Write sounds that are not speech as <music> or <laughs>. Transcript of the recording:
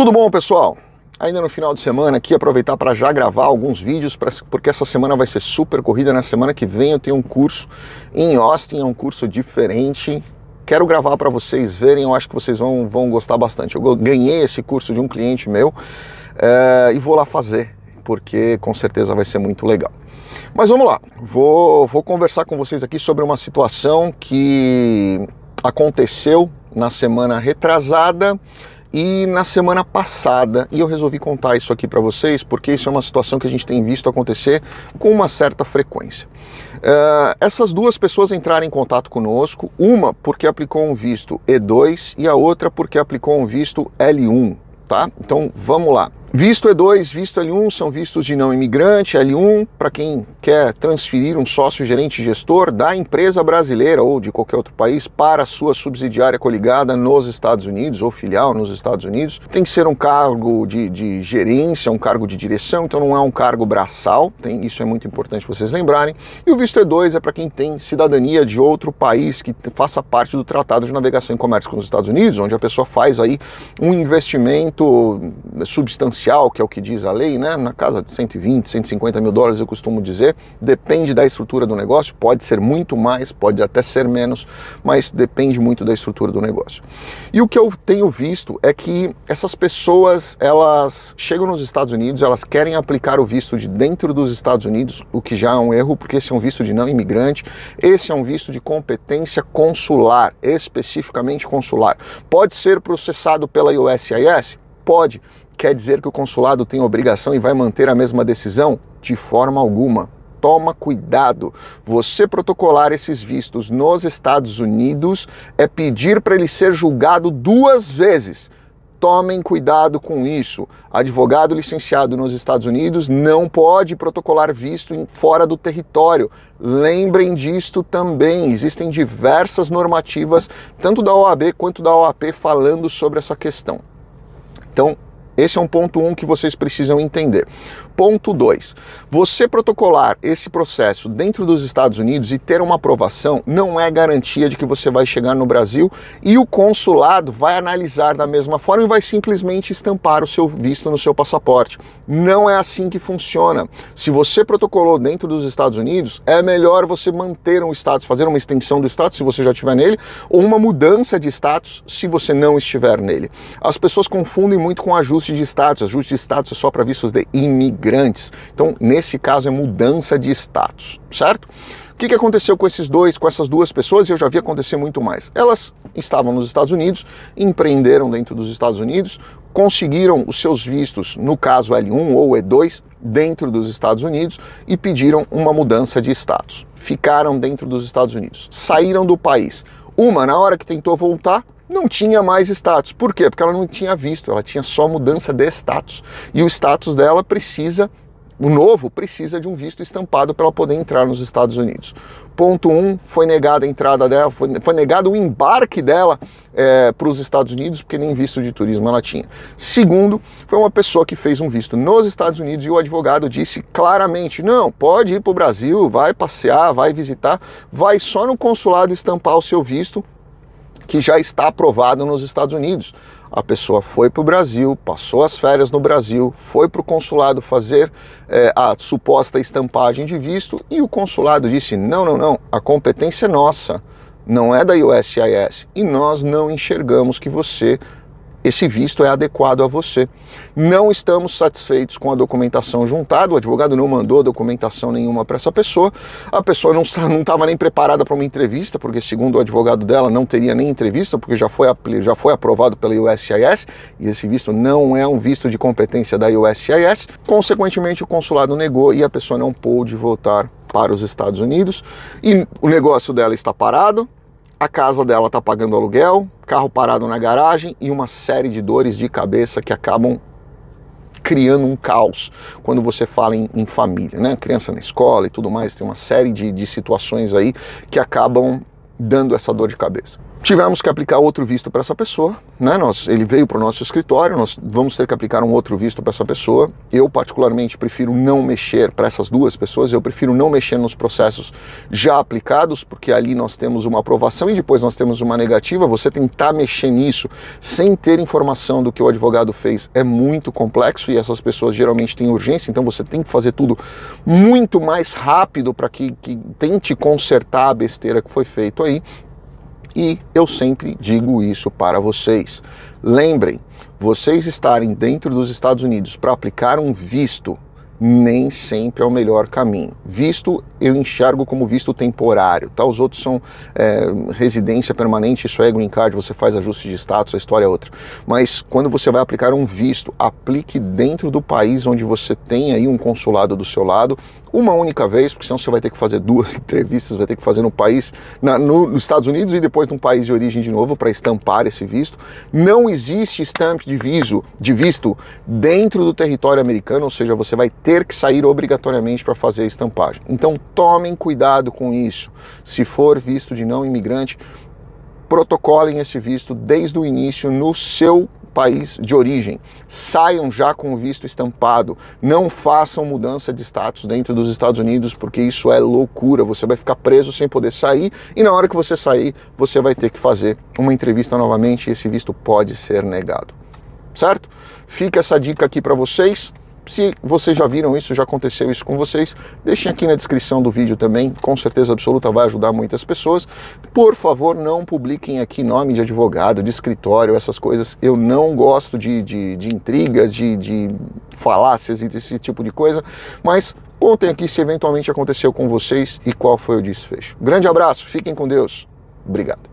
Tudo bom, pessoal? Ainda no final de semana aqui, aproveitar para já gravar alguns vídeos, pra, porque essa semana vai ser super corrida. Na semana que vem eu tenho um curso em Austin, é um curso diferente. Quero gravar para vocês verem, eu acho que vocês vão, vão gostar bastante. Eu ganhei esse curso de um cliente meu é, e vou lá fazer, porque com certeza vai ser muito legal. Mas vamos lá, vou, vou conversar com vocês aqui sobre uma situação que aconteceu na semana retrasada e na semana passada, e eu resolvi contar isso aqui para vocês porque isso é uma situação que a gente tem visto acontecer com uma certa frequência. Uh, essas duas pessoas entraram em contato conosco, uma porque aplicou um visto E2 e a outra porque aplicou um visto L1, tá? Então vamos lá. Visto E2, visto L1 são vistos de não imigrante. L1 para quem quer transferir um sócio gerente gestor da empresa brasileira ou de qualquer outro país para sua subsidiária coligada nos Estados Unidos ou filial nos Estados Unidos. Tem que ser um cargo de, de gerência, um cargo de direção, então não é um cargo braçal. Tem, isso é muito importante vocês lembrarem. E o visto E2 é para quem tem cidadania de outro país que faça parte do Tratado de Navegação e Comércio com os Estados Unidos, onde a pessoa faz aí um investimento substancial que é o que diz a lei, né? Na casa de 120, 150 mil dólares, eu costumo dizer. Depende da estrutura do negócio, pode ser muito mais, pode até ser menos, mas depende muito da estrutura do negócio. E o que eu tenho visto é que essas pessoas, elas chegam nos Estados Unidos, elas querem aplicar o visto de dentro dos Estados Unidos, o que já é um erro, porque esse é um visto de não imigrante, esse é um visto de competência consular, especificamente consular. Pode ser processado pela USIS? Pode, Quer dizer que o consulado tem obrigação e vai manter a mesma decisão? De forma alguma. Toma cuidado. Você protocolar esses vistos nos Estados Unidos é pedir para ele ser julgado duas vezes. Tomem cuidado com isso. Advogado licenciado nos Estados Unidos não pode protocolar visto fora do território. Lembrem disto também. Existem diversas normativas, tanto da OAB quanto da OAP, falando sobre essa questão. Então, esse é um ponto um que vocês precisam entender. Ponto 2. Você protocolar esse processo dentro dos Estados Unidos e ter uma aprovação não é garantia de que você vai chegar no Brasil e o consulado vai analisar da mesma forma e vai simplesmente estampar o seu visto no seu passaporte. Não é assim que funciona. Se você protocolou dentro dos Estados Unidos, é melhor você manter um status, fazer uma extensão do status se você já estiver nele, ou uma mudança de status se você não estiver nele. As pessoas confundem muito com ajuste de status. Ajuste de status é só para vistos de imigrantes. Então, nesse caso, é mudança de status, certo? O que, que aconteceu com esses dois, com essas duas pessoas? E eu já vi acontecer muito mais. Elas estavam nos Estados Unidos, empreenderam dentro dos Estados Unidos, conseguiram os seus vistos, no caso L1 ou E2, dentro dos Estados Unidos e pediram uma mudança de status. Ficaram dentro dos Estados Unidos, saíram do país. Uma, na hora que tentou voltar, não tinha mais status. Por quê? Porque ela não tinha visto, ela tinha só mudança de status. E o status dela precisa, o novo precisa de um visto estampado para ela poder entrar nos Estados Unidos. Ponto 1, um, foi negada a entrada dela, foi, foi negado o embarque dela é, para os Estados Unidos, porque nem visto de turismo ela tinha. Segundo, foi uma pessoa que fez um visto nos Estados Unidos e o advogado disse claramente: não, pode ir para o Brasil, vai passear, vai visitar, vai só no consulado estampar o seu visto que já está aprovado nos Estados Unidos. A pessoa foi para o Brasil, passou as férias no Brasil, foi para o consulado fazer é, a suposta estampagem de visto e o consulado disse: não, não, não, a competência é nossa, não é da USCIS e nós não enxergamos que você esse visto é adequado a você. Não estamos satisfeitos com a documentação juntada, o advogado não mandou documentação nenhuma para essa pessoa, a pessoa não estava nem preparada para uma entrevista, porque segundo o advogado dela não teria nem entrevista, porque já foi, já foi aprovado pela USCIS, e esse visto não é um visto de competência da USCIS. Consequentemente, o consulado negou e a pessoa não pôde voltar para os Estados Unidos, e o negócio dela está parado, a casa dela está pagando aluguel, carro parado na garagem e uma série de dores de cabeça que acabam criando um caos quando você fala em, em, família, né? Criança na escola e tudo mais, tem uma série de, de situações aí que acabam dando essa dor de cabeça. Tivemos que aplicar outro visto para essa pessoa, né? Nós, ele veio para o nosso escritório, nós vamos ter que aplicar um outro visto para essa pessoa. Eu particularmente prefiro não mexer para essas duas pessoas, eu prefiro não mexer nos processos já aplicados, porque ali nós temos uma aprovação e depois nós temos uma negativa. Você tentar mexer nisso sem ter informação do que o advogado fez é muito complexo e essas pessoas geralmente têm urgência, então você tem que fazer tudo muito mais rápido para que, que tente consertar a besteira que foi feito aí. E eu sempre digo isso para vocês. Lembrem, vocês estarem dentro dos Estados Unidos para aplicar um visto nem sempre é o melhor caminho. Visto eu enxergo como visto temporário, tá? Os outros são é, residência permanente, isso é green card, você faz ajuste de status, a história é outra. Mas quando você vai aplicar um visto, aplique dentro do país onde você tem aí um consulado do seu lado, uma única vez, porque senão você vai ter que fazer duas <laughs> entrevistas, vai ter que fazer no país, na, no, nos Estados Unidos e depois no país de origem de novo para estampar esse visto. Não existe stamp de visto, de visto dentro do território americano, ou seja, você vai ter que sair obrigatoriamente para fazer a estampagem. Então tomem cuidado com isso. Se for visto de não imigrante, protocolem esse visto desde o início no seu país de origem. Saiam já com o visto estampado. Não façam mudança de status dentro dos Estados Unidos, porque isso é loucura. Você vai ficar preso sem poder sair e na hora que você sair, você vai ter que fazer uma entrevista novamente e esse visto pode ser negado. Certo? Fica essa dica aqui para vocês. Se vocês já viram isso, já aconteceu isso com vocês, deixem aqui na descrição do vídeo também, com certeza absoluta vai ajudar muitas pessoas. Por favor, não publiquem aqui nome de advogado, de escritório, essas coisas. Eu não gosto de, de, de intrigas, de, de falácias e desse tipo de coisa, mas contem aqui se eventualmente aconteceu com vocês e qual foi o desfecho. Grande abraço, fiquem com Deus. Obrigado.